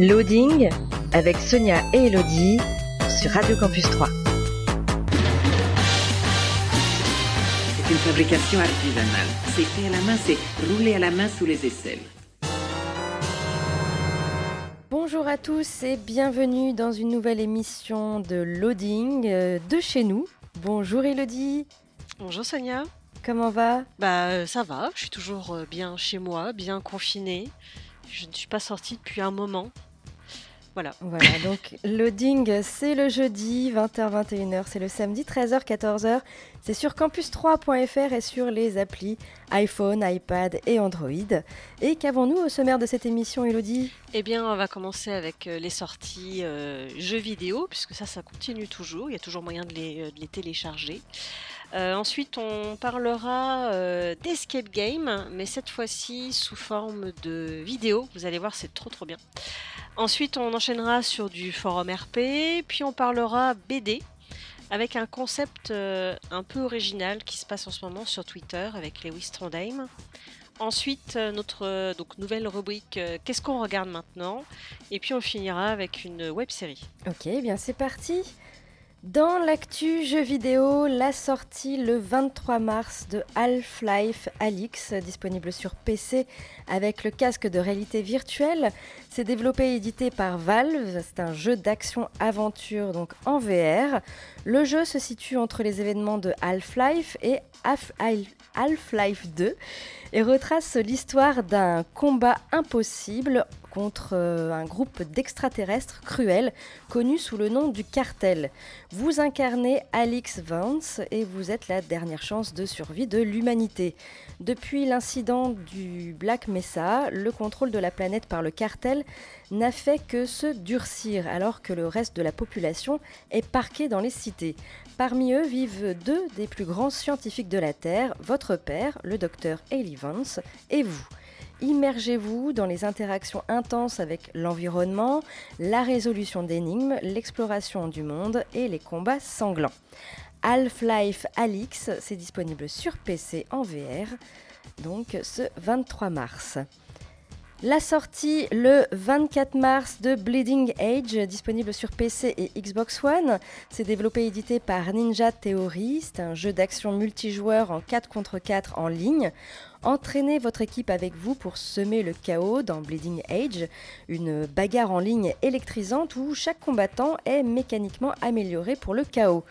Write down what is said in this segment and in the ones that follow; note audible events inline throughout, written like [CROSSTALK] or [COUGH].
Loading avec Sonia et Elodie sur Radio Campus 3. C'est une fabrication artisanale. C'est fait à la main, c'est roulé à la main sous les aisselles. Bonjour à tous et bienvenue dans une nouvelle émission de Loading euh, de chez nous. Bonjour Elodie, Bonjour Sonia. comment va? Bah euh, ça va, je suis toujours euh, bien chez moi, bien confinée. Je ne suis pas sortie depuis un moment. Voilà. Voilà, donc Loading, c'est le jeudi 20h-21h, c'est le samedi 13h-14h. C'est sur campus3.fr et sur les applis iPhone, iPad et Android. Et qu'avons-nous au sommaire de cette émission, Elodie? Eh bien, on va commencer avec euh, les sorties euh, jeux vidéo, puisque ça, ça continue toujours. Il y a toujours moyen de les, euh, de les télécharger. Euh, ensuite, on parlera euh, d'escape game, mais cette fois-ci sous forme de vidéo. Vous allez voir, c'est trop trop bien. Ensuite, on enchaînera sur du forum RP, puis on parlera BD avec un concept euh, un peu original qui se passe en ce moment sur Twitter avec Lewis Trondheim. Ensuite, notre donc, nouvelle rubrique Qu'est-ce qu'on regarde maintenant? Et puis on finira avec une web série. Ok, eh bien c'est parti. Dans l'actu jeux vidéo, la sortie le 23 mars de Half-Life Alix, disponible sur PC avec le casque de réalité virtuelle. C'est développé et édité par Valve. C'est un jeu d'action-aventure donc en VR. Le jeu se situe entre les événements de Half-Life et Half- Half-Life 2 et retrace l'histoire d'un combat impossible contre euh, un groupe d'extraterrestres cruels connu sous le nom du cartel. Vous incarnez Alix Vance et vous êtes la dernière chance de survie de l'humanité. Depuis l'incident du Black Mesa, le contrôle de la planète par le cartel n'a fait que se durcir alors que le reste de la population est parqué dans les cités. Parmi eux vivent deux des plus grands scientifiques de la Terre, votre père, le docteur Haley Vance, et vous. Immergez-vous dans les interactions intenses avec l'environnement, la résolution d'énigmes, l'exploration du monde et les combats sanglants. Half-Life Alix, c'est disponible sur PC en VR, donc ce 23 mars. La sortie le 24 mars de Bleeding Age, disponible sur PC et Xbox One. C'est développé et édité par Ninja Theory. C'est un jeu d'action multijoueur en 4 contre 4 en ligne. Entraînez votre équipe avec vous pour semer le chaos dans Bleeding Age, une bagarre en ligne électrisante où chaque combattant est mécaniquement amélioré pour le chaos.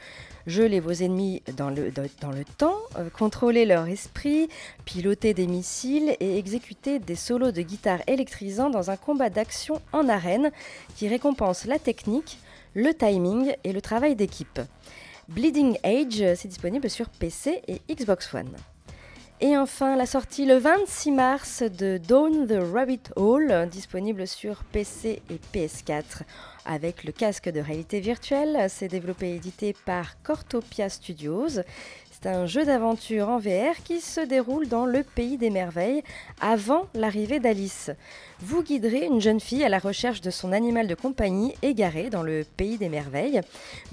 Gelez vos ennemis dans le, dans- le temps, euh, contrôlez leur esprit, pilotez des missiles et exécutez des solos de guitare électrisants dans un combat d'action en arène qui récompense la technique, le timing et le travail d'équipe. Bleeding Age, c'est disponible sur PC et Xbox One. Et enfin, la sortie le 26 mars de Dawn the Rabbit Hole, disponible sur PC et PS4 avec le casque de réalité virtuelle. C'est développé et édité par Cortopia Studios. C'est un jeu d'aventure en VR qui se déroule dans le pays des merveilles avant l'arrivée d'Alice. Vous guiderez une jeune fille à la recherche de son animal de compagnie égaré dans le pays des merveilles.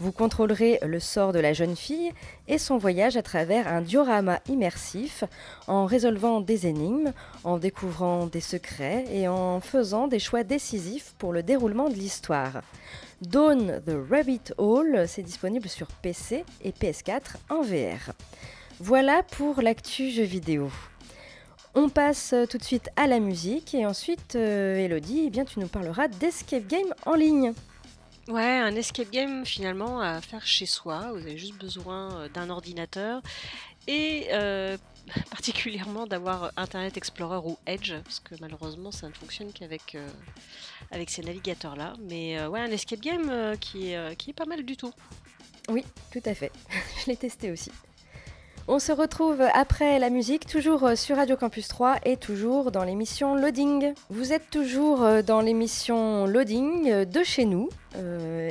Vous contrôlerez le sort de la jeune fille et son voyage à travers un diorama immersif en résolvant des énigmes, en découvrant des secrets et en faisant des choix décisifs pour le déroulement de l'histoire. Dawn the Rabbit Hole, c'est disponible sur PC et PS4 en VR. Voilà pour l'actu jeu vidéo. On passe tout de suite à la musique et ensuite, euh, Elodie, eh bien, tu nous parleras d'escape game en ligne. Ouais, un escape game finalement à faire chez soi. Vous avez juste besoin euh, d'un ordinateur et euh, [LAUGHS] particulièrement d'avoir Internet Explorer ou Edge, parce que malheureusement ça ne fonctionne qu'avec euh, avec ces navigateurs-là. Mais euh, ouais, un escape game euh, qui, qui est pas mal du tout. Oui, tout à fait. [LAUGHS] Je l'ai testé aussi. On se retrouve après la musique, toujours euh, sur Radio Campus 3 et toujours dans l'émission Loading. Vous êtes toujours euh, dans l'émission Loading euh, de chez nous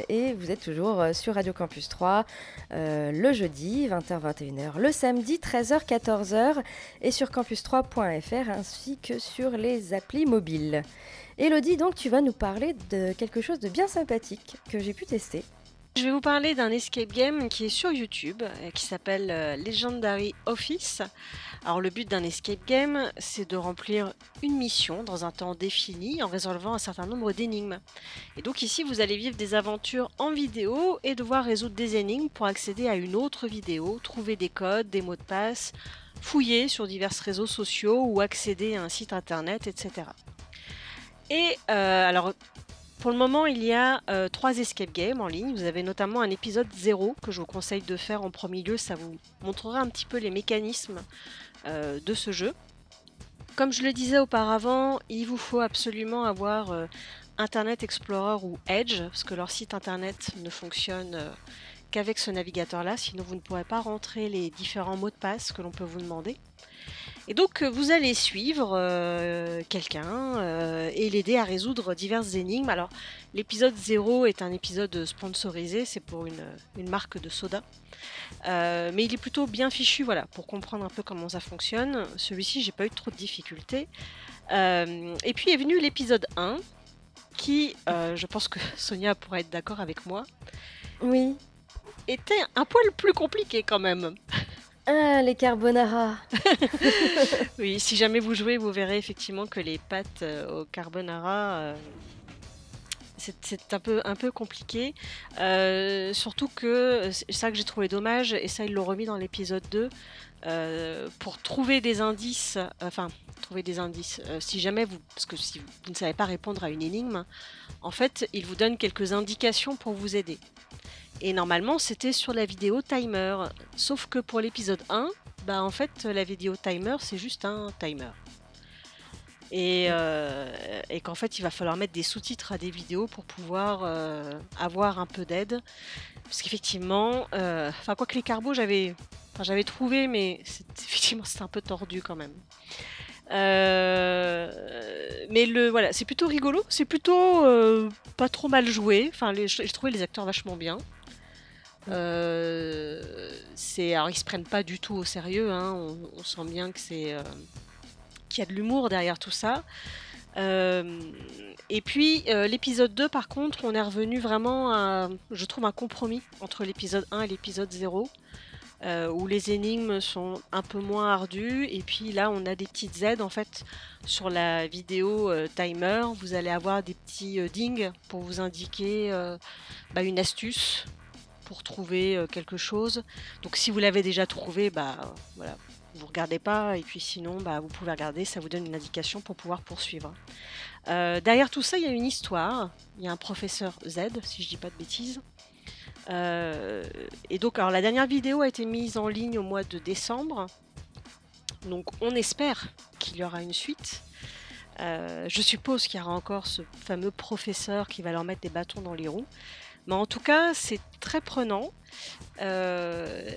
et vous êtes toujours sur Radio Campus 3 euh, le jeudi 20h-21h, le samedi 13h-14h et sur campus3.fr ainsi que sur les applis mobiles. Elodie, donc tu vas nous parler de quelque chose de bien sympathique que j'ai pu tester. Je vais vous parler d'un escape game qui est sur YouTube, euh, qui s'appelle euh, Legendary Office. Alors le but d'un escape game, c'est de remplir une mission dans un temps défini en résolvant un certain nombre d'énigmes. Et donc ici, vous allez vivre des aventures en vidéo et devoir résoudre des énigmes pour accéder à une autre vidéo, trouver des codes, des mots de passe, fouiller sur divers réseaux sociaux ou accéder à un site internet, etc. Et euh, alors, pour le moment, il y a euh, trois escape games en ligne. Vous avez notamment un épisode 0 que je vous conseille de faire en premier lieu. Ça vous montrera un petit peu les mécanismes euh, de ce jeu. Comme je le disais auparavant, il vous faut absolument avoir euh, Internet Explorer ou Edge, parce que leur site internet ne fonctionne qu'avec ce navigateur-là, sinon vous ne pourrez pas rentrer les différents mots de passe que l'on peut vous demander. Et donc euh, vous allez suivre euh, quelqu'un euh, et l'aider à résoudre diverses énigmes. Alors l'épisode 0 est un épisode sponsorisé, c'est pour une, une marque de soda. Euh, mais il est plutôt bien fichu, voilà, pour comprendre un peu comment ça fonctionne. Celui-ci, j'ai pas eu trop de difficultés. Et puis est venu l'épisode 1, qui, je pense que [LAUGHS] Sonia pourrait être d'accord avec moi, Oui. était un poil plus compliqué quand même. Ah, les carbonara. [LAUGHS] Oui, si jamais vous jouez, vous verrez effectivement que les pâtes euh, au carbonara, euh, c'est- un peu, un peu compliqué. Euh, surtout que c'est ça que j'ai trouvé dommage, et ça ils l'ont remis dans l'épisode 2, euh, pour trouver des indices, enfin, trouver des indices. si jamais vous, parce que si vous ne savez pas répondre à une énigme, en fait, il vous donne quelques indications pour vous aider. Et normalement, c'était sur la vidéo timer. Sauf que pour l'épisode 1, bah en fait, la vidéo timer, c'est juste un timer. Et, euh, et qu'en fait, il va falloir mettre des sous-titres à des vidéos pour pouvoir euh, avoir un peu d'aide. Parce qu'effectivement, euh, enfin, quoi que les carbos, j'avais trouvé, mais [LAUGHS] effectivement, c'est un peu tordu quand même. Mais le voilà, c'est plutôt rigolo, c'est plutôt pas trop mal joué. Enfin, j'ai trouvé les acteurs vachement bien. Euh, c'est alors ils se prennent pas du tout au sérieux. hein, On, sent bien euh, qu'il y a de l'humour derrière tout ça. Euh, et puis l'épisode 2 par contre on est revenu vraiment à je trouve un compromis entre l'épisode 1 et l'épisode 0 euh, où les énigmes sont un peu moins ardues et puis là on a des petites aides en fait sur la vidéo timer vous allez avoir des petits dings pour vous indiquer bah, une astuce pour trouver euh, quelque chose donc si vous l'avez déjà trouvé bah voilà vous regardez pas et puis sinon bah, vous pouvez regarder ça vous donne une indication pour pouvoir poursuivre Euh, derrière tout ça il y a une histoire il y a un professeur Z si je dis pas de bêtises euh, et donc, alors la dernière vidéo a été mise en ligne au mois de décembre. Donc, on espère qu'il y aura une suite. Je suppose qu'il y aura encore ce fameux professeur qui va leur mettre des bâtons dans les roues. Mais en tout cas, c'est très prenant. Euh,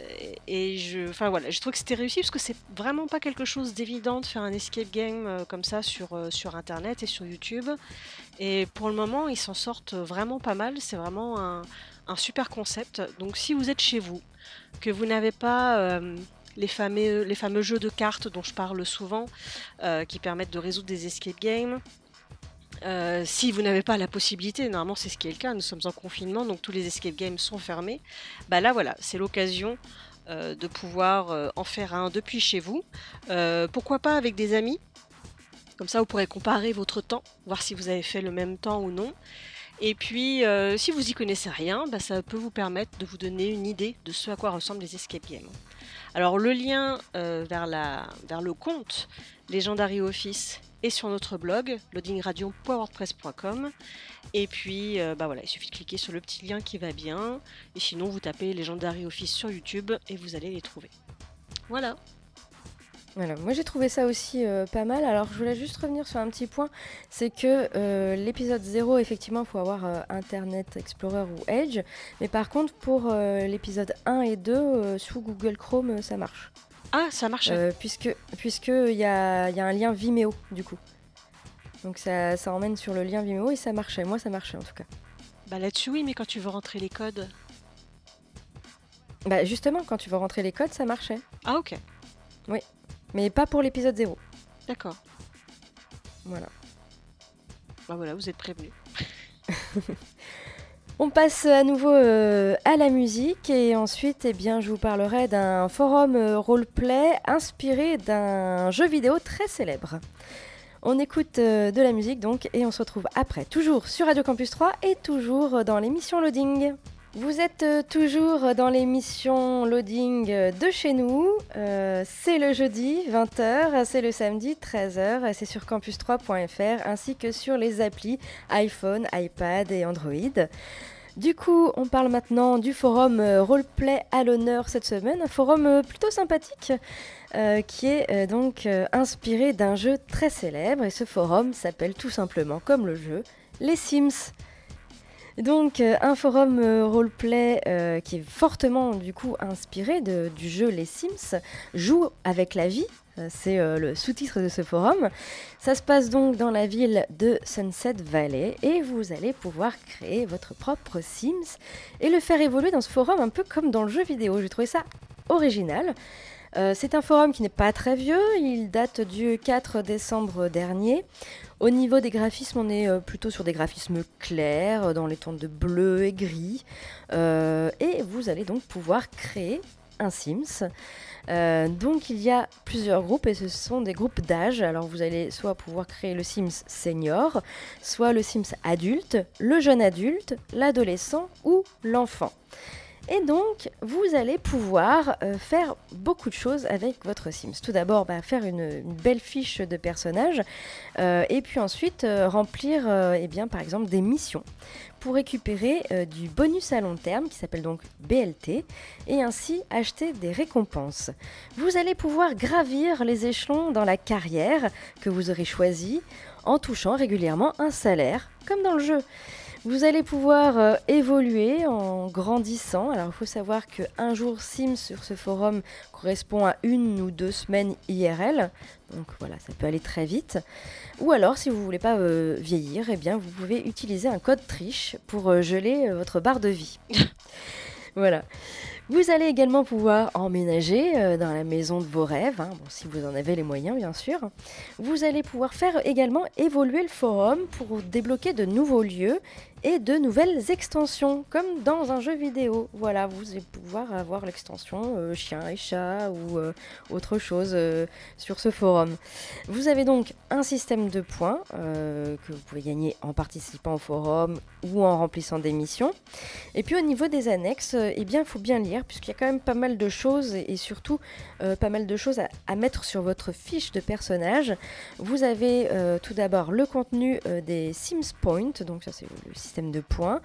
et je, enfin voilà, je trouve que c'était réussi parce que c'est vraiment pas quelque chose d'évident de faire un escape game euh, comme ça sur, euh, sur internet et sur YouTube. Et pour le moment, ils s'en sortent vraiment pas mal. C'est vraiment un, un super concept. Donc si vous êtes chez vous, que vous n'avez pas les, fameux, les fameux jeux de cartes dont je parle souvent, qui permettent de résoudre des escape games, euh, si vous n'avez pas la possibilité, normalement c'est ce qui est le cas, nous sommes en confinement, donc tous les escape games sont fermés, bah là voilà, c'est l'occasion euh, de pouvoir euh, en faire un depuis chez vous. Pourquoi pas avec des amis? Comme ça vous pourrez comparer votre temps, voir si vous avez fait le même temps ou non. Et puis, si vous y connaissez rien, bah, ça peut vous permettre de vous donner une idée de ce à quoi ressemblent les escape games. Alors, le lien vers, vers le compte Legendary Office est sur notre blog, loadingradio.wordpress.com. Et puis, euh, bah voilà, il suffit de cliquer sur le petit lien qui va bien. Et sinon, vous tapez Legendary Office sur YouTube et vous allez les trouver. Voilà. Voilà, moi j'ai trouvé ça aussi euh, pas mal. Alors je voulais juste revenir sur un petit point, c'est que euh, l'épisode 0, effectivement, il faut avoir Internet Explorer ou Edge. Mais par contre, pour l'épisode 1 et 2, euh, sous Google Chrome, ça marche. Ah, ça marche. euh, puisque puisque il y a, il y a un lien Vimeo du coup. Donc ça, ça emmène sur le lien Vimeo et ça marchait. Moi, ça marchait en tout cas. Bah là-dessus, oui, mais quand tu veux rentrer les codes. Bah justement, quand tu veux rentrer les codes, ça marchait. Ah, ok. Mais pas pour l'épisode 0. D'accord. Voilà. Bah voilà, vous êtes prévenus. [LAUGHS] On passe à nouveau euh, à la musique et ensuite eh je vous parlerai d'un forum euh, roleplay inspiré d'un jeu vidéo très célèbre. On écoute euh, de la musique donc et on se retrouve après, toujours sur Radio Campus 3 et toujours dans l'émission Loading. Vous êtes euh, toujours dans l'émission Loading de chez nous. Euh, c'est le jeudi 20h, c'est le samedi 13h, c'est sur campus3.fr ainsi que sur les applis iPhone, iPad et Android. Du coup, on parle maintenant du forum euh, Roleplay à l'honneur cette semaine, un forum plutôt sympathique qui est donc inspiré d'un jeu très célèbre et ce forum s'appelle tout simplement comme le jeu Les Sims. Donc euh, un forum euh, roleplay euh, qui est fortement du coup inspiré du jeu Les Sims, joue avec la vie, c'est le sous-titre de ce forum. Ça se passe donc dans la ville de Sunset Valley et vous allez pouvoir créer votre propre Sims et le faire évoluer dans ce forum un peu comme dans le jeu vidéo. J'ai trouvé ça original. Euh, c'est un forum qui n'est pas très vieux, il date du 4 décembre dernier. Au niveau des graphismes, on est euh, plutôt sur des graphismes clairs, euh, dans les tons de bleu et gris. Et vous allez donc pouvoir créer un Sims. Donc il y a plusieurs groupes et ce sont des groupes d'âge. Alors vous allez soit pouvoir créer le Sims senior, soit le Sims adulte, le jeune adulte, l'adolescent ou l'enfant. Et donc, vous allez pouvoir euh, faire beaucoup de choses avec votre Sims. Tout d'abord, bah, faire une, belle fiche de personnage, euh, et puis ensuite euh, remplir, eh par exemple, des missions pour récupérer du bonus à long terme qui s'appelle donc BLT, et ainsi acheter des récompenses. Vous allez pouvoir gravir les échelons dans la carrière que vous aurez choisie en touchant régulièrement un salaire, comme dans le jeu. Vous allez pouvoir euh, évoluer en grandissant. Alors il faut savoir qu'un jour Sims sur ce forum correspond à une ou deux semaines IRL. Donc voilà, ça peut aller très vite. Ou alors si vous ne voulez pas euh, vieillir, eh bien vous pouvez utiliser un code triche pour euh, geler votre barre de vie. [LAUGHS] voilà. Vous allez également pouvoir emménager euh, dans la maison de vos rêves, hein, si vous en avez les moyens bien sûr. Vous allez pouvoir faire également évoluer le forum pour débloquer de nouveaux lieux et de nouvelles extensions, comme dans un jeu vidéo. Voilà, vous allez pouvoir avoir l'extension euh, chien et chat ou euh, autre chose euh, sur ce forum. Vous avez donc un système de points que vous pouvez gagner en participant au forum ou en remplissant des missions. Et puis au niveau des annexes, eh bien, il faut bien lire, puisqu'il y a quand même pas mal de choses et, surtout pas mal de choses à, mettre sur votre fiche de personnage. Vous avez tout d'abord le contenu des Sims Point, donc ça c'est le système de points.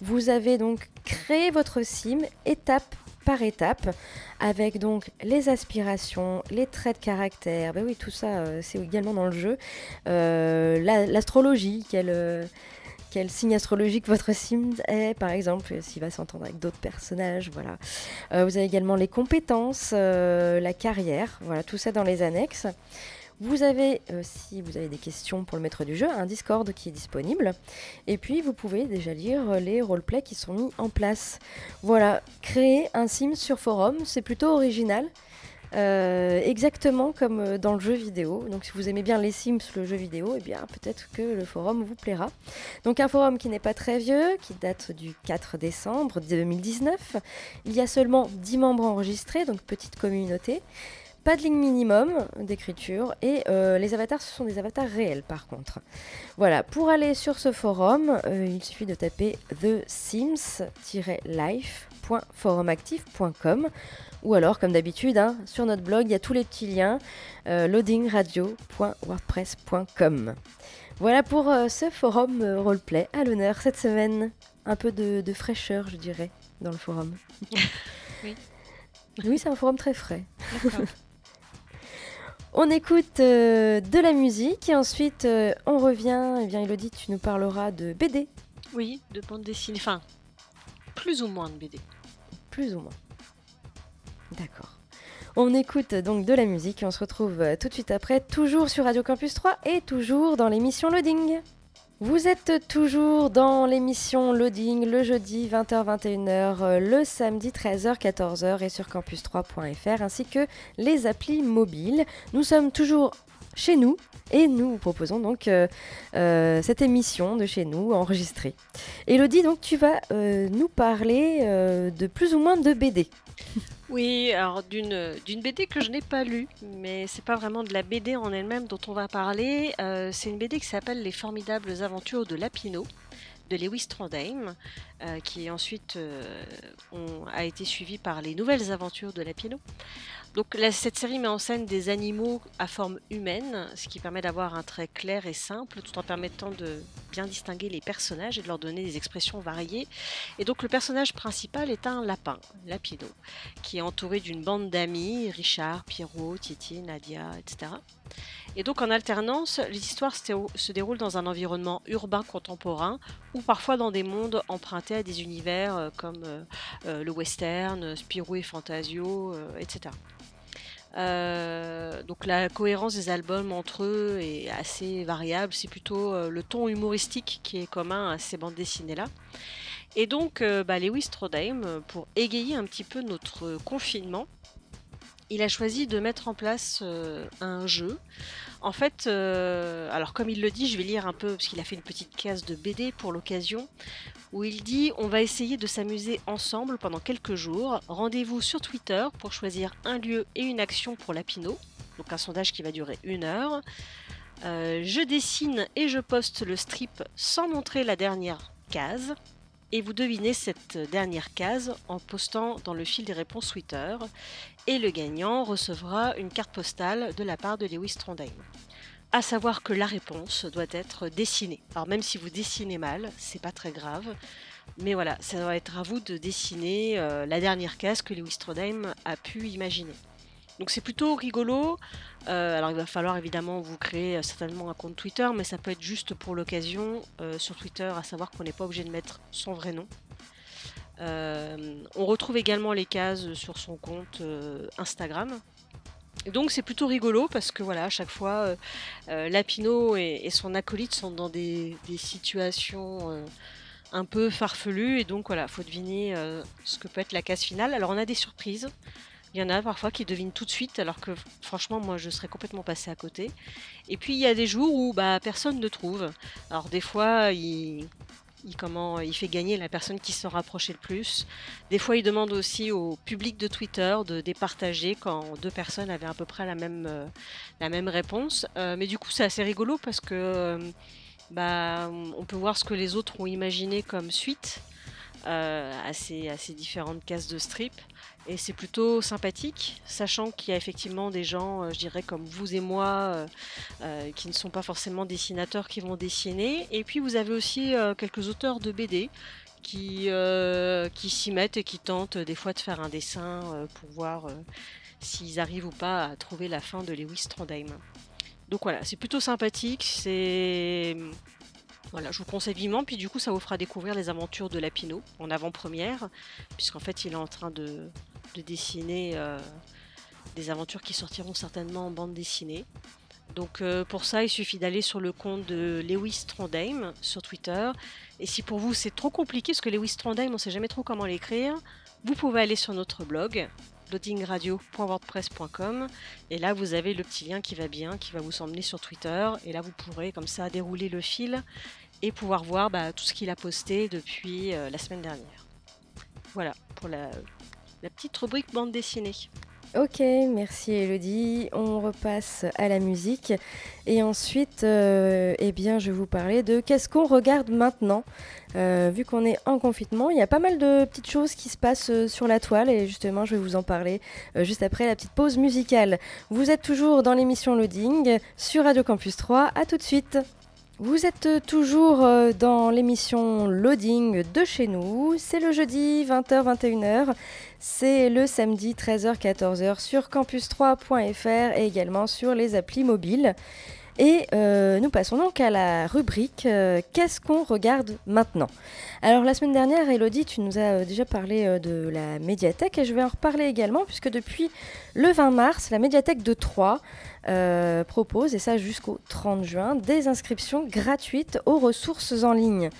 Vous avez donc créé votre sim étape par étape, avec donc les aspirations, les traits de caractère, ben oui, tout ça euh, c'est également dans le jeu. Euh, la- L'astrologie, quelle, euh, quel signe astrologique votre sim est, par exemple, s'il va s'entendre avec d'autres personnages, voilà. Vous avez également les compétences, la carrière, voilà, tout ça dans les annexes. Vous avez, euh, si vous avez des questions pour le maître du jeu, un Discord qui est disponible. Et puis, vous pouvez déjà lire les roleplays qui sont mis en place. Voilà, créer un sim sur forum, c'est plutôt original. Euh, exactement comme euh, dans le jeu vidéo. Donc si vous aimez bien les Sims, le jeu vidéo, eh bien peut-être que le forum vous plaira. Donc un forum qui n'est pas très vieux, qui date du 4 décembre 2019. Il y a seulement 10 membres enregistrés, donc petite communauté. Pas de ligne minimum d'écriture et euh, les avatars, ce sont des avatars réels par contre. Voilà, pour aller sur ce forum, euh, il suffit de taper thesims-life.forumactif.com ou alors, comme d'habitude, hein, sur notre blog, il y a tous les petits liens euh, loadingradio.wordpress.com. Voilà pour euh, ce forum roleplay à l'honneur cette semaine. Un peu de, de fraîcheur, je dirais, dans le forum. [LAUGHS] Oui. Oui, c'est un forum très frais. [LAUGHS] On écoute euh, de la musique et ensuite euh, on revient. Eh bien, Elodie, tu nous parleras de BD, oui, de bande dessinée. Enfin, plus ou moins de BD. plus ou moins. D'accord. On écoute donc de la musique et on se retrouve euh, tout de suite après, toujours sur Radio Campus 3 et toujours dans l'émission Loading. Vous êtes toujours dans l'émission Loading le jeudi 20h-21h, le samedi 13h-14h et sur campus3.fr ainsi que les applis mobiles. Nous sommes toujours chez nous et nous vous proposons donc euh, euh, cette émission de chez nous enregistrée. Elodie, donc tu vas euh, nous parler de plus ou moins de BD. Oui, alors d'une BD que je n'ai pas lue, mais c'est pas vraiment de la BD en elle-même dont on va parler. c'est une BD qui s'appelle Les formidables aventures de Lapino de Lewis Trondheim, qui ensuite a été suivi par les nouvelles aventures de Lapino. Cette série met en scène des animaux à forme humaine, ce qui permet d'avoir un trait clair et simple, tout en permettant de bien distinguer les personnages et de leur donner des expressions variées. Et donc le personnage principal est un lapin, Lapino, qui est entouré d'une bande d'amis, Richard, Pierrot, Titi, Nadia, etc. Et donc en alternance, les histoires se déroulent dans un environnement urbain contemporain ou parfois dans des mondes empruntés à des univers euh, comme euh, euh, le western, Spirou et Fantasio, etc. Donc la cohérence des albums entre eux est assez variable. C'est plutôt le ton humoristique qui est commun à ces bandes dessinées-là. Et donc euh, bah, Lewis pour égayer un petit peu notre confinement, il a choisi de mettre en place un jeu. En fait, alors comme il le dit, je vais lire un peu parce qu'il a fait une petite case de BD pour l'occasion où il dit on va essayer de s'amuser ensemble pendant quelques jours. Rendez-vous sur Twitter pour choisir un lieu et une action pour Lapino. Donc un sondage qui va durer une heure. Euh, je dessine et je poste le strip sans montrer la dernière case. Et vous devinez cette dernière case en postant dans le fil des réponses Twitter. Et le gagnant recevra une carte postale de la part de Lewis Trondheim à savoir que la réponse doit être dessinée. Alors même si vous dessinez mal, c'est pas très grave, mais voilà, ça doit être à vous de dessiner euh, la dernière case que Lewis Trondheim a pu imaginer. Donc c'est plutôt rigolo. Euh, alors il va falloir évidemment vous créer euh, certainement un compte Twitter, mais ça peut être juste pour l'occasion sur Twitter, à savoir qu'on n'est pas obligé de mettre son vrai nom. on retrouve également les cases sur son compte Instagram, donc c'est plutôt rigolo parce que voilà, à chaque fois, euh, euh, Lapino et, son acolyte sont dans des, situations euh, un peu farfelues et donc voilà, faut deviner ce que peut être la case finale. Alors on a des surprises. Il y en a parfois qui devinent tout de suite, alors que franchement, moi, je serais complètement passé à côté. Et puis, il y a des jours où bah, personne ne trouve. Alors, des fois, il, comment, il fait gagner la personne qui se rapprochait le plus. Des fois, il demande aussi au public de Twitter de départager quand deux personnes avaient à peu près la même, euh, réponse. Euh, mais du coup, c'est assez rigolo parce que euh, bah, on peut voir ce que les autres ont imaginé comme suite à ces différentes cases de strip. Et c'est plutôt sympathique, sachant qu'il y a effectivement des gens, euh, je dirais comme vous et moi, euh, euh, qui ne sont pas forcément dessinateurs, qui vont dessiner. Et puis vous avez aussi quelques auteurs de BD qui, qui s'y mettent et qui tentent des fois de faire un dessin pour voir s'ils arrivent ou pas à trouver la fin de Lewis Trondheim. Donc voilà, c'est plutôt sympathique, c'est voilà, je vous conseille vivement. Puis du coup, ça vous fera découvrir les aventures de Lapino en avant-première, puisqu'en fait, il est en train de, dessiner euh, des aventures qui sortiront certainement en bande dessinée. Donc euh, pour ça, il suffit d'aller sur le compte de Lewis Trondheim sur Twitter. Et si pour vous c'est trop compliqué, parce que Lewis Trondheim, on ne sait jamais trop comment l'écrire, vous pouvez aller sur notre blog loadingradio.wordpress.com et là vous avez le petit lien qui va bien, qui va vous emmener sur Twitter et là vous pourrez comme ça dérouler le fil et pouvoir voir bah, tout ce qu'il a posté depuis euh, la semaine dernière. Voilà pour la, petite rubrique bande dessinée. Ok, merci Elodie. On repasse à la musique. Et ensuite, euh, eh bien, je vais vous parler de qu'est-ce qu'on regarde maintenant. Euh, vu qu'on est en confinement, il y a pas mal de petites choses qui se passent sur la toile et justement, je vais vous en parler juste après la petite pause musicale. Vous êtes toujours dans l'émission Loading sur Radio Campus 3. À tout de suite. Vous êtes toujours euh, dans l'émission Loading de chez nous. C'est le jeudi 20h-21h. C'est le samedi 13h-14h sur campus3.fr et également sur les applis mobiles. Et euh, nous passons donc à la rubrique euh, Qu'est-ce qu'on regarde maintenant? Alors la semaine dernière, Elodie, tu nous as euh, déjà parlé de la médiathèque et je vais en reparler également puisque depuis le 20 mars, la médiathèque de Troyes euh, propose, et ça jusqu'au 30 juin, des inscriptions gratuites aux ressources en ligne.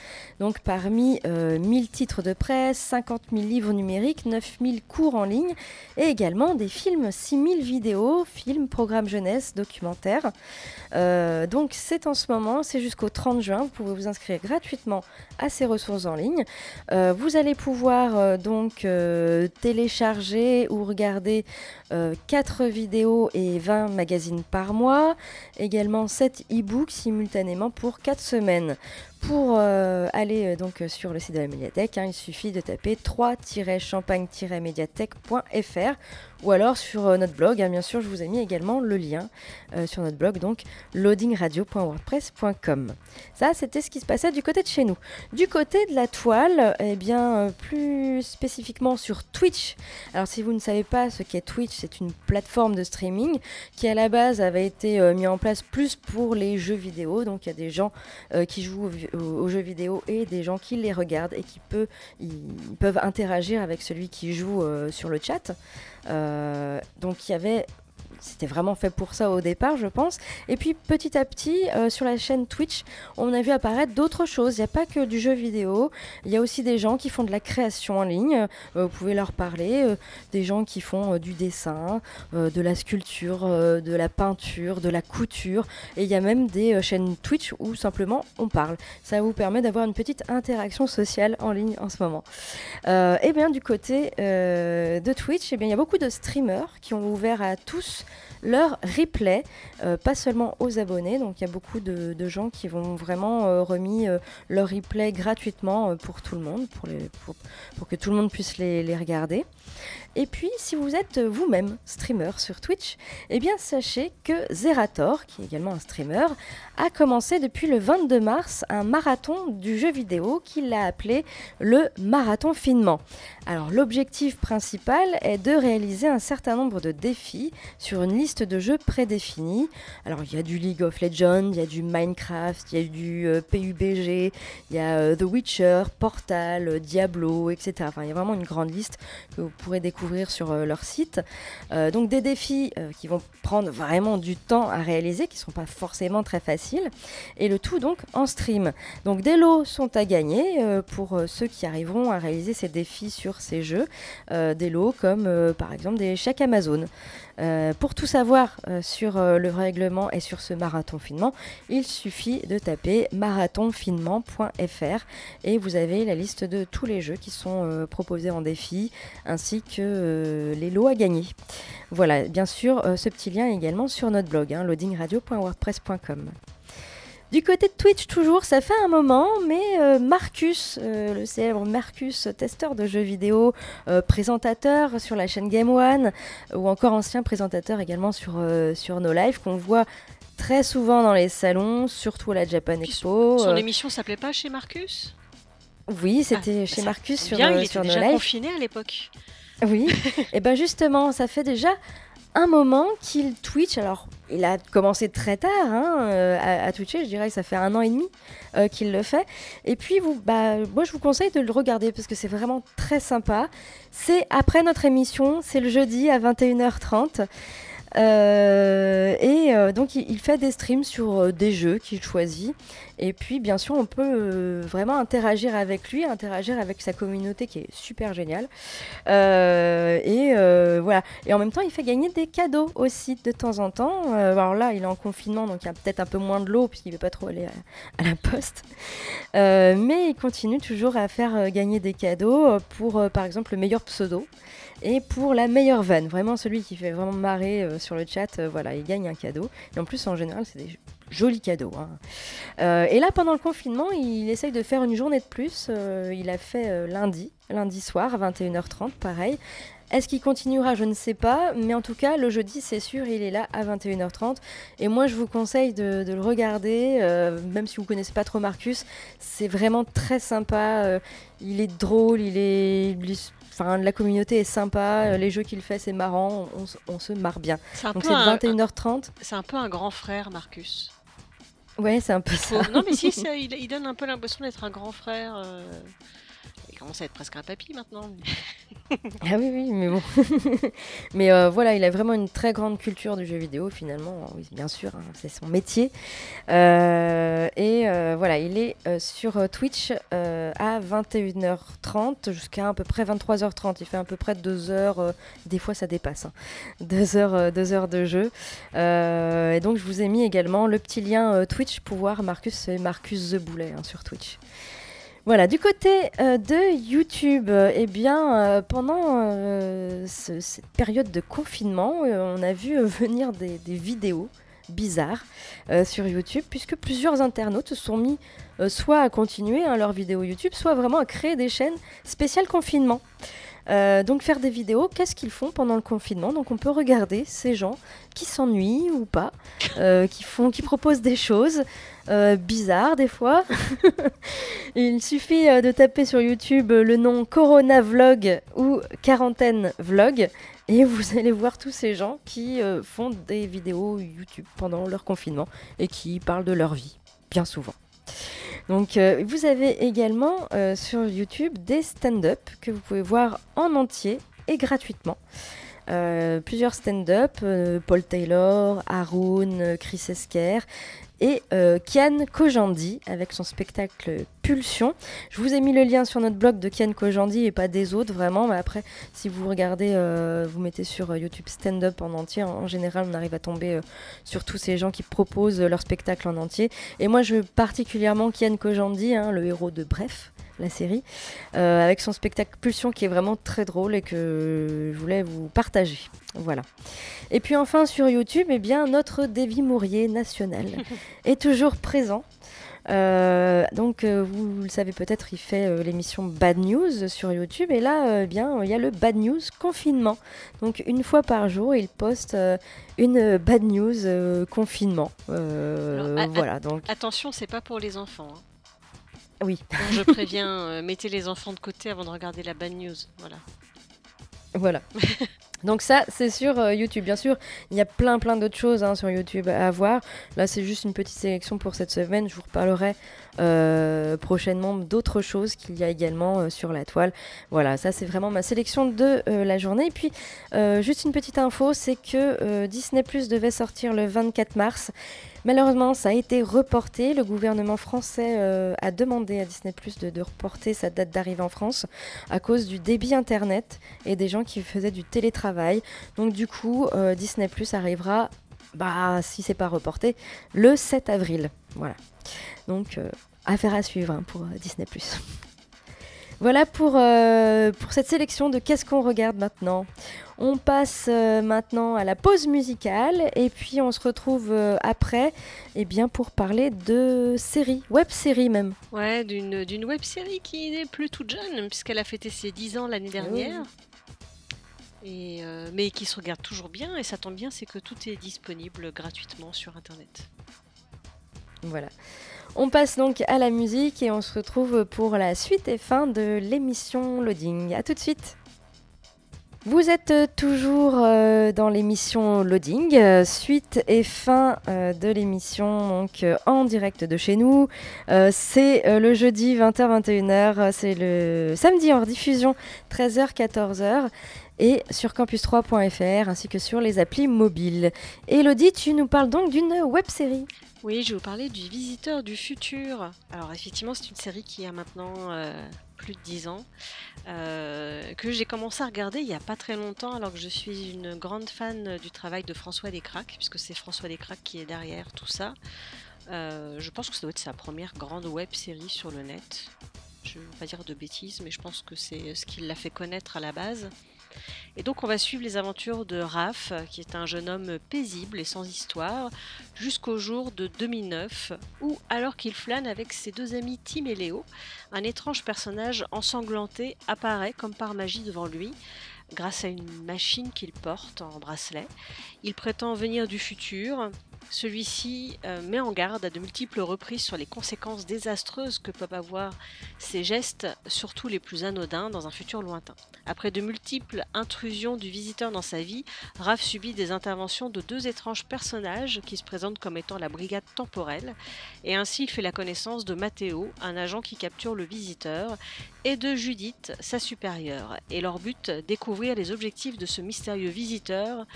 Donc parmi euh, 1000 titres de presse, 50 000 livres numériques, 9000 cours en ligne et également des films, 6000 vidéos, films, programmes jeunesse, documentaires. Euh, donc c'est en ce moment, c'est jusqu'au 30 juin, vous pouvez vous inscrire gratuitement à ces ressources en ligne. Euh, vous allez pouvoir euh, donc euh, télécharger ou regarder 4 vidéos et 20 magazines par mois, également 7 e-books simultanément pour 4 semaines. Pour euh, aller euh, donc euh, sur le site de la médiathèque, hein, il suffit de taper 3-champagne-médiathèque.fr ou alors sur notre blog. hein, bien sûr, je vous ai mis également le lien sur notre blog, donc loadingradio.wordpress.com. Ça, c'était ce qui se passait du côté de chez nous. Du côté de la toile, eh bien, plus spécifiquement sur Twitch. Alors, si vous ne savez pas ce qu'est Twitch, c'est une plateforme de streaming qui, à la base, avait été euh, mis en place plus pour les jeux vidéo. Donc, il y a des gens qui jouent aux, jeux vidéo et des gens qui les regardent et qui peut, ils peuvent interagir avec celui qui joue euh, sur le chat. Euh, donc, il y avait c'était vraiment fait pour ça au départ, je pense. Et puis petit à petit, euh, sur la chaîne Twitch, on a vu apparaître d'autres choses. Il n'y a pas que du jeu vidéo. Il y a aussi des gens qui font de la création en ligne. Euh, vous pouvez leur parler. euh, des gens qui font du dessin, de la sculpture, de la peinture, de la couture. Et il y a même des chaînes Twitch où simplement on parle. Ça vous permet d'avoir une petite interaction sociale en ligne en ce moment. Et bien du côté de Twitch, eh bien, il y a beaucoup de streamers qui ont ouvert à tous leur replay, euh, pas seulement aux abonnés. Donc il y a beaucoup de, gens qui vont vraiment euh, remis euh, leur replay gratuitement pour tout le monde, pour, que tout le monde puisse les regarder. Et puis, si vous êtes vous-même streamer sur Twitch, eh bien sachez que Zerator, qui est également un streamer, a commencé depuis le 22 mars un marathon du jeu vidéo qu'il a appelé le marathon finement. Alors l'objectif principal est de réaliser un certain nombre de défis sur une liste de jeux prédéfinis. Alors il y a du League of Legends, il y a du Minecraft, il y a du euh, PUBG, il y a euh, The Witcher, Portal, euh, Diablo, etc. Enfin il y a vraiment une grande liste que vous pourrez découvrir sur euh, leur site. Euh, donc des défis euh, qui vont prendre vraiment du temps à réaliser, qui ne sont pas forcément très faciles, et le tout donc en stream. Donc des lots sont à gagner pour ceux qui arriveront à réaliser ces défis sur ces jeux, des lots comme par exemple des chèques Amazon. Pour tout savoir sur euh, le règlement et sur ce marathon finement, il suffit de taper marathonfinement.fr et vous avez la liste de tous les jeux qui sont proposés en défi ainsi que euh, les lots à gagner. Voilà, bien sûr, euh, ce petit lien est également sur notre blog, hein, loadingradio.wordpress.com. Du côté de Twitch, toujours, ça fait un moment, mais euh, Marcus, euh, le célèbre Marcus, testeur de jeux vidéo, euh, présentateur sur la chaîne Game One, ou encore ancien présentateur également sur, sur No Life, qu'on voit très souvent dans les salons, surtout à la Japan Expo. Son émission s'appelait pas chez Marcus? Oui, c'était Ah, chez Marcus sur, bien, il était sur déjà confiné à l'époque. Oui, [LAUGHS] et ben justement, ça fait déjà un moment qu'il Twitch. Alors, il a commencé très tard hein, euh, à, à Twitcher, je dirais que ça fait un an et demi euh, qu'il le fait. Et puis, vous, bah, moi, je vous conseille de le regarder parce que c'est vraiment très sympa. C'est après notre émission, c'est le jeudi à 21h30. Euh, et euh, donc il, fait des streams sur euh, des jeux qu'il choisit. Et puis bien sûr on peut vraiment interagir avec lui, interagir avec sa communauté qui est super géniale. Et voilà. Et en même temps il fait gagner des cadeaux aussi de temps en temps. Alors là il est en confinement donc il y a peut-être un peu moins de l'eau puisqu'il ne veut pas trop aller à, la poste. Mais il continue toujours à faire gagner des cadeaux pour par exemple le meilleur pseudo. Et pour la meilleure vanne, vraiment celui qui fait vraiment marrer euh, sur le chat, euh, voilà, il gagne un cadeau. Et en plus, en général, c'est des jolis cadeaux. hein. Euh, et là, pendant le confinement, il essaye de faire une journée de plus. Il a fait lundi, lundi soir, à 21h30, pareil. Est-ce qu'il continuera Je ne sais pas. Mais en tout cas, le jeudi, c'est sûr, il est là à 21h30. Et moi, je vous conseille de, de le regarder, euh, même si vous ne connaissez pas trop Marcus. C'est vraiment très sympa. euh, il est drôle, il est... Enfin, la communauté est sympa, euh, les jeux qu'il fait, c'est marrant, on, se marre bien. C'est un, Donc peu c'est un, 21h30. c'est un peu un grand frère, Marcus. Ouais, c'est un peu ça. Non, mais si, [LAUGHS] ça, il, il donne un peu l'impression d'être un grand frère. euh, Il commence à être presque un papy maintenant. Ah oui, oui, mais bon. [LAUGHS] mais euh, voilà, il a vraiment une très grande culture du jeu vidéo, finalement. Oui, bien sûr, hein, c'est son métier. Euh, et euh, voilà, il est sur Twitch à 21h30 jusqu'à à peu près 23h30. Il fait à peu près 2 heures, des fois ça dépasse, [LAUGHS] 2 heures, euh, deux heures de jeu. Et donc, je vous ai mis également le petit lien Twitch pour voir Marcus, c'est Marcus The Boulet hein, sur Twitch. Voilà, du côté euh, de YouTube, eh bien, euh, pendant euh, ce- cette période de confinement, on a vu [LAUGHS] venir des, vidéos bizarres sur YouTube, puisque plusieurs internautes se sont mis soit à continuer hein, leurs vidéos YouTube, soit vraiment à créer des chaînes spéciales confinement. Euh, donc faire des vidéos, qu'est-ce qu'ils font pendant le confinement? Donc on peut regarder ces gens qui s'ennuient ou pas, euh, qui font, proposent des choses euh, bizarres des fois. [LAUGHS] Il suffit de taper sur YouTube le nom Corona Vlog ou Quarantaine Vlog et vous [LAUGHS] allez voir tous ces gens qui font des vidéos YouTube pendant leur confinement et qui parlent de leur vie, bien souvent. Donc euh, vous avez également euh, sur YouTube des stand-up que vous pouvez voir en entier et gratuitement. Euh, plusieurs stand-up, Paul Taylor, Haroun, Chris Esquer et euh, Kian Kojandi avec son spectacle Pulsion. Je vous ai mis le lien sur notre blog de Kian Kojandi et pas des autres vraiment, mais après si vous regardez, euh, vous mettez sur euh, YouTube stand-up en entier, en, général on arrive à tomber sur tous ces gens qui proposent leur spectacle en entier. Et moi je veux particulièrement Kian Kojandi, hein, le héros de Bref la série, euh, avec son spectacle Pulsion qui est vraiment très drôle et que je voulais vous partager. Voilà. Et puis enfin sur YouTube, eh bien, notre Davy Mourier national [LAUGHS] est toujours présent. Euh, donc euh, vous le savez peut-être, il fait euh, l'émission Bad News sur YouTube et là, eh bien, il y a le Bad News confinement. Donc une fois par jour, il poste une Bad News confinement. Alors, voilà, donc Attention, c'est pas pour les enfants. hein. Oui. Donc, je préviens, euh, mettez les enfants de côté avant de regarder la bad news. Voilà. Voilà. [LAUGHS] Donc ça, c'est sur euh, YouTube. Bien sûr, il y a plein plein d'autres choses hein, sur YouTube à voir. Là, c'est juste une petite sélection pour cette semaine. Je vous reparlerai euh, prochainement d'autres choses qu'il y a également euh, sur la toile. Voilà, ça c'est vraiment ma sélection de euh, la journée. Et puis, juste une petite info, c'est que Disney Plus devait sortir le 24 mars. Malheureusement, ça a été reporté. Le gouvernement français a demandé à Disney Plus de, reporter sa date d'arrivée en France à cause du débit Internet et des gens qui faisaient du télétravail. Donc du coup, Disney Plus arrivera, bah si c'est pas reporté, le 7 avril. Voilà. Donc affaire à suivre hein, pour euh, Disney. [LAUGHS] Voilà pour, euh, pour cette sélection de qu'est-ce qu'on regarde maintenant? On passe euh, maintenant à la pause musicale et puis on se retrouve euh, après eh bien, pour parler de séries, web-séries même. Ouais, d'une d'une web série qui n'est plus toute jeune, puisqu'elle a fêté ses 10 ans l'année dernière. Et, mais qui se regarde toujours bien, et ça tombe bien, c'est que tout est disponible gratuitement sur internet. Voilà. On passe donc à la musique et on se retrouve pour la suite et fin de l'émission Loading. A tout de suite. Vous êtes toujours euh, dans l'émission Loading, euh, suite et fin euh, de l'émission donc en direct de chez nous. C'est le jeudi 20h-21h, euh, c'est le samedi en diffusion 13h-14h et sur campus3.fr ainsi que sur les applis mobiles. Elodie, tu nous parles donc d'une web série. Oui, je vais vous parler du Visiteur du futur. Alors effectivement, c'est une série qui a maintenant euh, plus de 10 ans, euh, que j'ai commencé à regarder il n'y a pas très longtemps, alors que je suis une grande fan du travail de François Descraques, puisque c'est François Descraques qui est derrière tout ça. Euh, je pense que ça doit être sa première grande web série sur le net. Je ne veux pas dire de bêtises, mais je pense que c'est ce qui l'a fait connaître à la base. Et donc on va suivre les aventures de Raph, qui est un jeune homme paisible et sans histoire, jusqu'au jour de 2009, où, alors qu'il flâne avec ses deux amis Tim et Léo, un étrange personnage ensanglanté apparaît comme par magie devant lui. Grâce à une machine qu'il porte en bracelet. Il prétend venir du futur. Celui-ci euh, met en garde à de multiples reprises sur les conséquences désastreuses que peuvent avoir ces gestes, surtout les plus anodins, dans un futur lointain. Après de multiples intrusions du visiteur dans sa vie, Raph subit des interventions de deux étranges personnages qui se présentent comme étant la brigade temporelle, et ainsi il fait la connaissance de Matteo, un agent qui capture le visiteur, et de Judith, sa supérieure, et leur but, découvrir les objectifs de ce mystérieux visiteur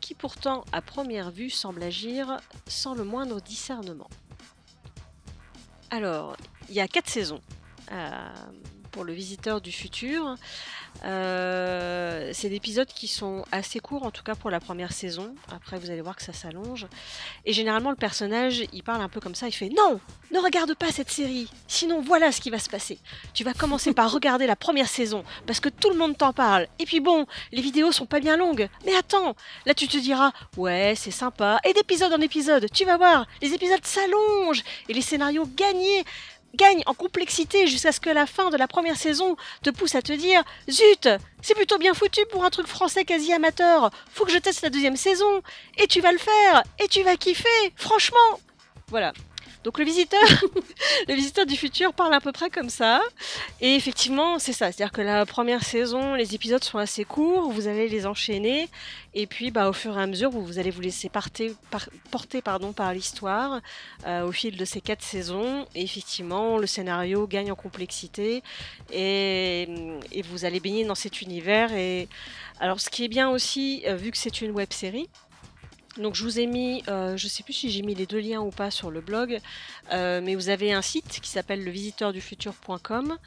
qui pourtant à première vue semble agir sans le moindre discernement. Alors, il y a quatre saisons euh, pour le visiteur du futur. Euh, c'est des épisodes qui sont assez courts, en tout cas pour la première saison. Après, vous allez voir que ça s'allonge. Et généralement, le personnage, il parle un peu comme ça. Il fait Non, ne regarde pas cette série. Sinon, voilà ce qui va se passer. Tu vas commencer par regarder la première saison parce que tout le monde t'en parle. Et puis bon, les vidéos sont pas bien longues. Mais attends, là tu te diras Ouais, c'est sympa. Et d'épisode en épisode, tu vas voir, les épisodes s'allongent et les scénarios gagnés gagne en complexité jusqu'à ce que la fin de la première saison te pousse à te dire Zut, c'est plutôt bien foutu pour un truc français quasi amateur, faut que je teste la deuxième saison, et tu vas le faire, et tu vas kiffer, franchement. Voilà. Donc le visiteur, [LAUGHS] le visiteur du futur parle à peu près comme ça. Et effectivement, c'est ça. C'est-à-dire que la première saison, les épisodes sont assez courts, vous allez les enchaîner. Et puis, bah, au fur et à mesure, vous, allez vous laisser porter, par, l'histoire euh, au fil de ces quatre saisons. Et effectivement, le scénario gagne en complexité. Et, et vous allez baigner dans cet univers. Et alors, ce qui est bien aussi, euh, vu que c'est une web série, donc je vous ai mis, euh, je sais plus si j'ai mis les deux liens ou pas sur le blog, euh, mais vous avez un site qui s'appelle levisiteurdufutur.com.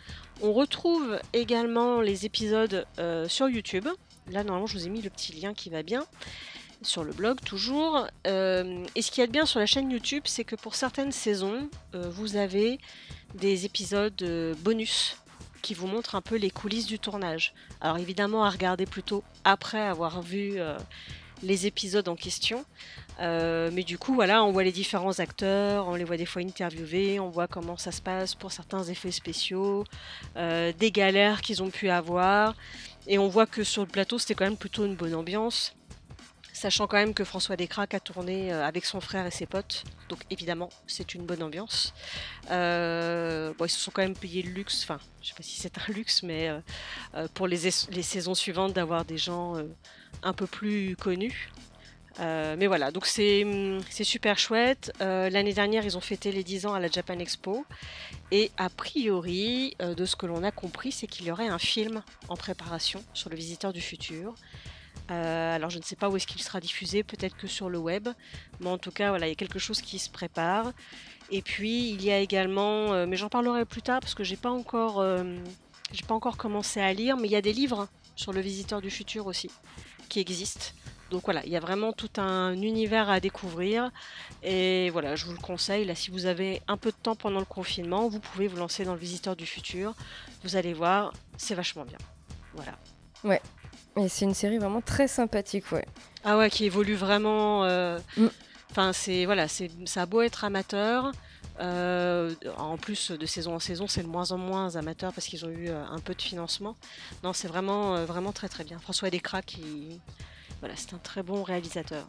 On retrouve également les épisodes euh, sur YouTube. Là normalement je vous ai mis le petit lien qui va bien sur le blog toujours. Et ce qui est bien sur la chaîne YouTube, c'est que pour certaines saisons, vous avez des épisodes bonus qui vous montrent un peu les coulisses du tournage. Alors évidemment à regarder plutôt après avoir vu les épisodes en question. Euh, mais du coup, voilà, on voit les différents acteurs, on les voit des fois interviewés, on voit comment ça se passe pour certains effets spéciaux, euh, des galères qu'ils ont pu avoir. Et on voit que sur le plateau, c'était quand même plutôt une bonne ambiance. Sachant quand même que François Descraques a tourné euh, avec son frère et ses potes. Donc évidemment, c'est une bonne ambiance. Ils se sont quand même payés le luxe, enfin, je sais pas si c'est un luxe, mais pour les, es- les saisons suivantes, d'avoir des gens un peu plus connus. Euh, mais voilà, donc c'est hum, super chouette. Euh, L'année dernière, ils ont fêté les 10 ans à la Japan Expo. Et a priori, euh, de ce que l'on a compris, c'est qu'il y aurait un film en préparation sur le visiteur du futur. Alors je ne sais pas où est-ce qu'il sera diffusé, peut-être que sur le web, mais en tout cas il y a quelque chose qui se prépare. Et puis il y a également, mais j'en parlerai plus tard parce que j'ai pas pas encore commencé à lire, mais il y a des livres sur le visiteur du futur aussi qui existent. Donc voilà, il y a vraiment tout un univers à découvrir. Et voilà, je vous le conseille. Là, si vous avez un peu de temps pendant le confinement, vous pouvez vous lancer dans le visiteur du futur. Vous allez voir, c'est vachement bien. Voilà. Et c'est une série vraiment très sympathique, ouais. Ah ouais, qui évolue vraiment. euh, Mm. Enfin, c'est voilà, c'est ça a beau être amateur. Euh, en plus de saison en saison, c'est de moins en moins amateur parce qu'ils ont eu euh, un peu de financement. Non, c'est vraiment euh, vraiment très très bien. François Descraques, qui voilà, c'est un très bon réalisateur.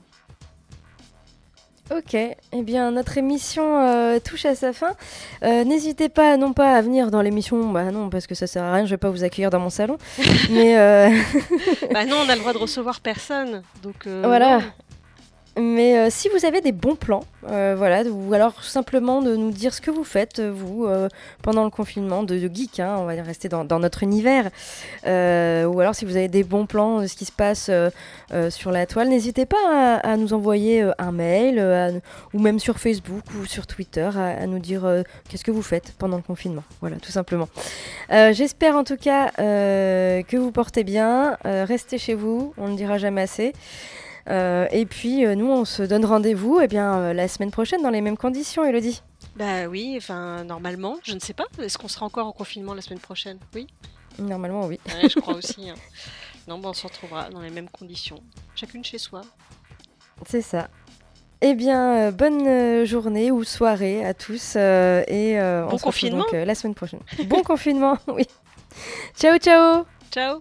Ok, eh bien notre émission euh, touche à sa fin. Euh, N'hésitez pas non pas à venir dans l'émission, bah non parce que ça sert à rien, je vais pas vous accueillir dans mon salon. [LAUGHS] mais euh, bah non, on a le droit de recevoir personne, donc Voilà. non. Mais euh, si vous avez des bons plans, euh, voilà, ou alors simplement de nous dire ce que vous faites euh, vous euh, pendant le confinement de, geek, hein, on va rester dans, dans notre univers, Euh, ou alors si vous avez des bons plans de ce qui se passe euh, euh, sur la toile, n'hésitez pas à, à nous envoyer euh, un mail euh, ou même sur Facebook ou sur Twitter à, à nous dire euh, qu'est-ce que vous faites pendant le confinement. Voilà, tout simplement. Euh, J'espère en tout cas euh, que vous portez bien. Euh, restez chez vous, on ne dira jamais assez. Euh, et puis euh, nous, on se donne rendez-vous eh bien euh, la semaine prochaine dans les mêmes conditions, Elodie. Bah oui, enfin normalement, je ne sais pas. Est-ce qu'on sera encore en confinement la semaine prochaine? Oui, Normalement, oui. Ouais, je crois aussi. hein. [LAUGHS] Non, bah, on se retrouvera dans les mêmes conditions, chacune chez soi. C'est ça. Eh bien, euh, bonne journée ou soirée à tous euh, et euh, on Bon se retrouve donc, la semaine prochaine. bon confinement, [LAUGHS] oui. Ciao, ciao. Ciao